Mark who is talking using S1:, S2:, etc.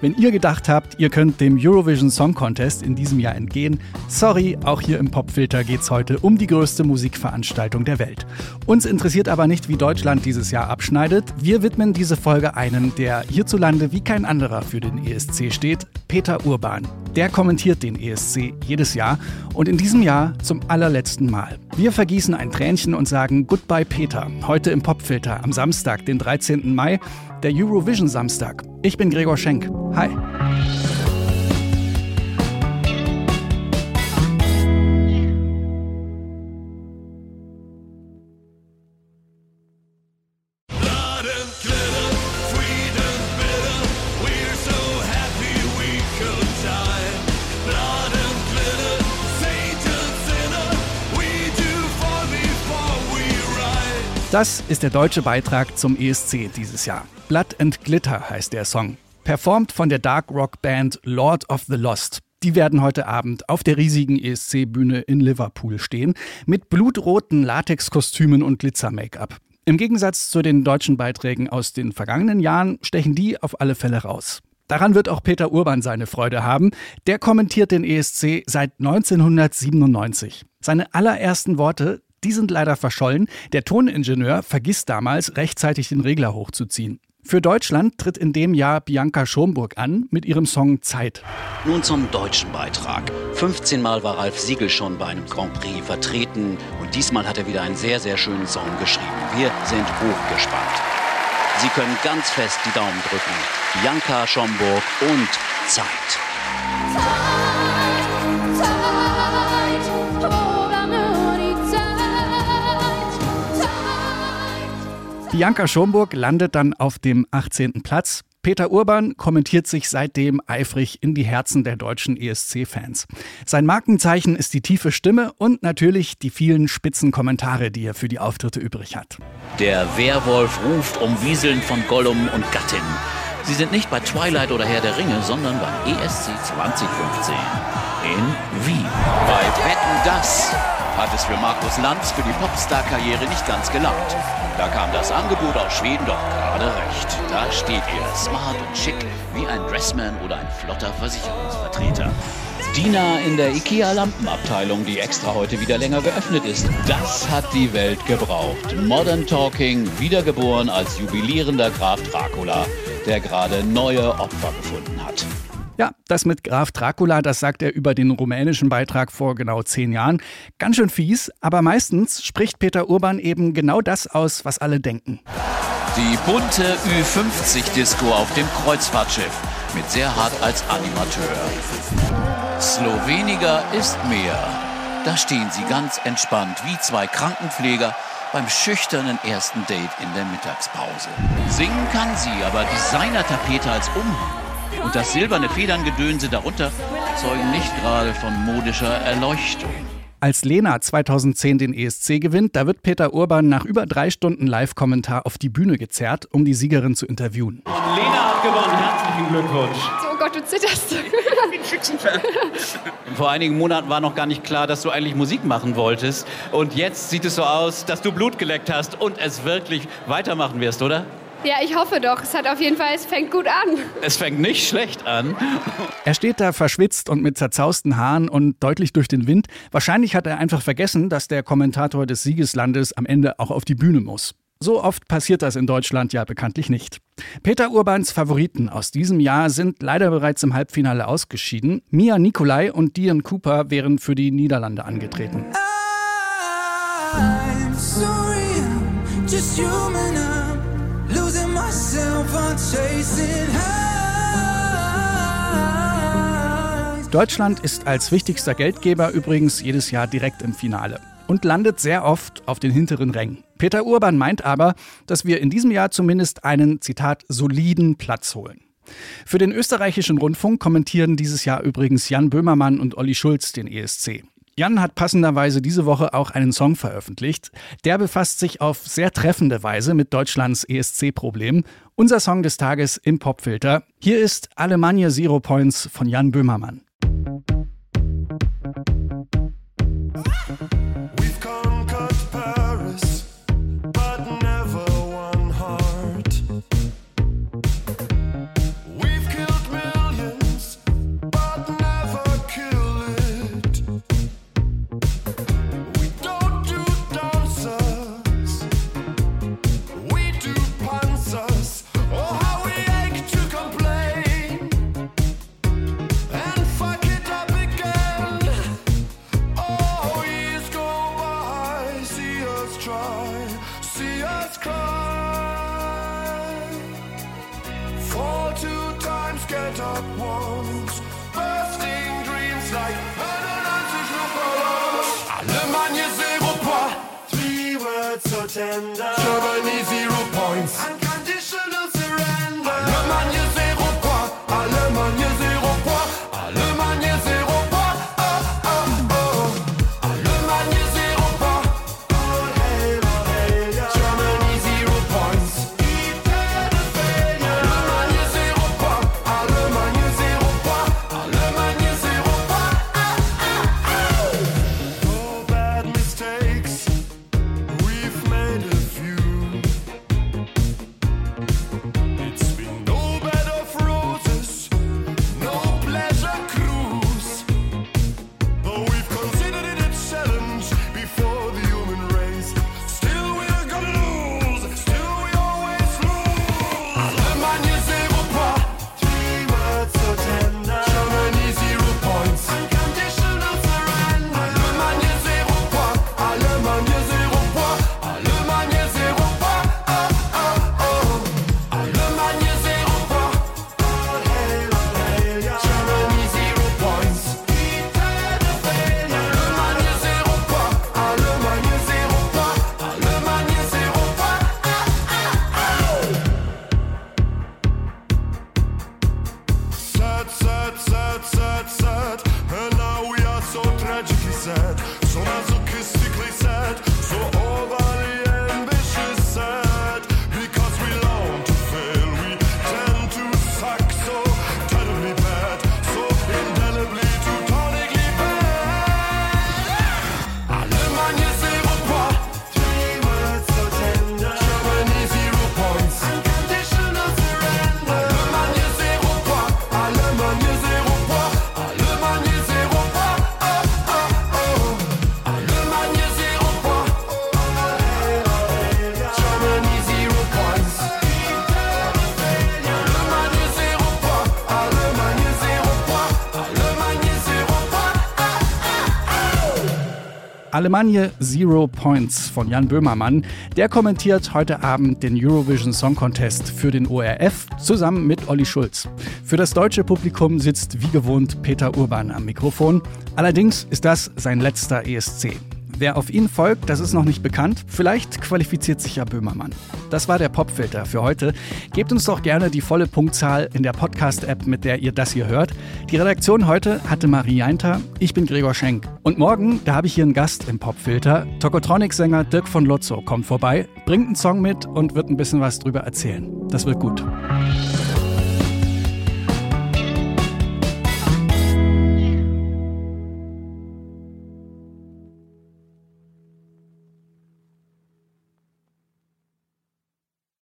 S1: Wenn ihr gedacht habt, ihr könnt dem Eurovision Song Contest in diesem Jahr entgehen, sorry, auch hier im Popfilter geht es heute um die größte Musikveranstaltung der Welt. Uns interessiert aber nicht, wie Deutschland dieses Jahr abschneidet. Wir widmen diese Folge einem, der hierzulande wie kein anderer für den ESC steht, Peter Urban. Der kommentiert den ESC jedes Jahr und in diesem Jahr zum allerletzten Mal. Wir vergießen ein Tränchen und sagen Goodbye Peter, heute im Popfilter am Samstag, den 13. Mai, der Eurovision Samstag. Ich bin Gregor Schenk. Hi. Das ist der deutsche Beitrag zum ESC dieses Jahr. Blood and Glitter heißt der Song. Performt von der Dark Rock Band Lord of the Lost. Die werden heute Abend auf der riesigen ESC-Bühne in Liverpool stehen, mit blutroten Latexkostümen und Glitzer-Make-up. Im Gegensatz zu den deutschen Beiträgen aus den vergangenen Jahren stechen die auf alle Fälle raus. Daran wird auch Peter Urban seine Freude haben. Der kommentiert den ESC seit 1997. Seine allerersten Worte, die sind leider verschollen. Der Toningenieur vergisst damals, rechtzeitig den Regler hochzuziehen. Für Deutschland tritt in dem Jahr Bianca Schomburg an mit ihrem Song Zeit.
S2: Nun zum deutschen Beitrag. 15 Mal war Ralf Siegel schon bei einem Grand Prix vertreten und diesmal hat er wieder einen sehr, sehr schönen Song geschrieben. Wir sind hochgespannt. Sie können ganz fest die Daumen drücken. Bianca Schomburg und Zeit.
S1: Bianca Schomburg landet dann auf dem 18. Platz. Peter Urban kommentiert sich seitdem eifrig in die Herzen der deutschen ESC-Fans. Sein Markenzeichen ist die tiefe Stimme und natürlich die vielen spitzen Kommentare, die er für die Auftritte übrig hat.
S2: Der Werwolf ruft um Wieseln von Gollum und Gattin. Sie sind nicht bei Twilight oder Herr der Ringe, sondern beim ESC 2015 in Wien. Bei Wetten das hat es für Markus Lanz für die Popstar-Karriere nicht ganz gelangt. Da kam das Angebot aus Schweden doch gerade recht. Da steht er, smart und schick, wie ein Dressman oder ein flotter Versicherungsvertreter. Diener in der IKEA-Lampenabteilung, die extra heute wieder länger geöffnet ist. Das hat die Welt gebraucht. Modern Talking, wiedergeboren als jubilierender Graf Dracula, der gerade neue Opfer gefunden hat.
S1: Ja, das mit Graf Dracula, das sagt er über den rumänischen Beitrag vor genau zehn Jahren. Ganz schön fies, aber meistens spricht Peter Urban eben genau das aus, was alle denken.
S2: Die bunte Ü50-Disco auf dem Kreuzfahrtschiff mit Serhard als Animateur. Sloweniger ist mehr. Da stehen sie ganz entspannt wie zwei Krankenpfleger beim schüchternen ersten Date in der Mittagspause. Singen kann sie, aber Designer-Tapete als Umhang und das silberne Federngedönse darunter zeugen nicht gerade von modischer Erleuchtung.
S1: Als Lena 2010 den ESC gewinnt, da wird Peter Urban nach über drei Stunden Live-Kommentar auf die Bühne gezerrt, um die Siegerin zu interviewen.
S3: Und Lena hat gewonnen. Herzlichen Glückwunsch.
S4: Oh Gott, du zitterst.
S3: Ich bin Schützenfan. Vor einigen Monaten war noch gar nicht klar, dass du eigentlich Musik machen wolltest. Und jetzt sieht es so aus, dass du Blut geleckt hast und es wirklich weitermachen wirst, oder?
S4: Ja, ich hoffe doch. Es hat auf jeden Fall, es fängt gut an.
S3: Es fängt nicht schlecht an.
S1: Er steht da verschwitzt und mit zerzausten Haaren und deutlich durch den Wind. Wahrscheinlich hat er einfach vergessen, dass der Kommentator des Siegeslandes am Ende auch auf die Bühne muss. So oft passiert das in Deutschland ja bekanntlich nicht. Peter Urbans Favoriten aus diesem Jahr sind leider bereits im Halbfinale ausgeschieden. Mia Nicolai und Dion Cooper wären für die Niederlande angetreten. I'm sorry, I'm just human. Deutschland ist als wichtigster Geldgeber übrigens jedes Jahr direkt im Finale und landet sehr oft auf den hinteren Rängen. Peter Urban meint aber, dass wir in diesem Jahr zumindest einen, Zitat, soliden Platz holen. Für den österreichischen Rundfunk kommentieren dieses Jahr übrigens Jan Böhmermann und Olli Schulz den ESC. Jan hat passenderweise diese Woche auch einen Song veröffentlicht. Der befasst sich auf sehr treffende Weise mit Deutschlands ESC-Problemen. Unser Song des Tages im Popfilter. Hier ist Alemannia Zero Points von Jan Böhmermann.
S5: Words so tender. Germany zero points,
S1: Alemannia Zero Points von Jan Böhmermann. Der kommentiert heute Abend den Eurovision Song Contest für den ORF zusammen mit Olli Schulz. Für das deutsche Publikum sitzt wie gewohnt Peter Urban am Mikrofon. Allerdings ist das sein letzter ESC. Wer auf ihn folgt, das ist noch nicht bekannt. Vielleicht qualifiziert sich ja Böhmermann. Das war der Popfilter für heute. Gebt uns doch gerne die volle Punktzahl in der Podcast-App, mit der ihr das hier hört. Die Redaktion heute hatte Marie Jainter. Ich bin Gregor Schenk. Und morgen, da habe ich hier einen Gast im Popfilter. Tokotronic-Sänger Dirk von Lotzo kommt vorbei, bringt einen Song mit und wird ein bisschen was drüber erzählen. Das wird gut.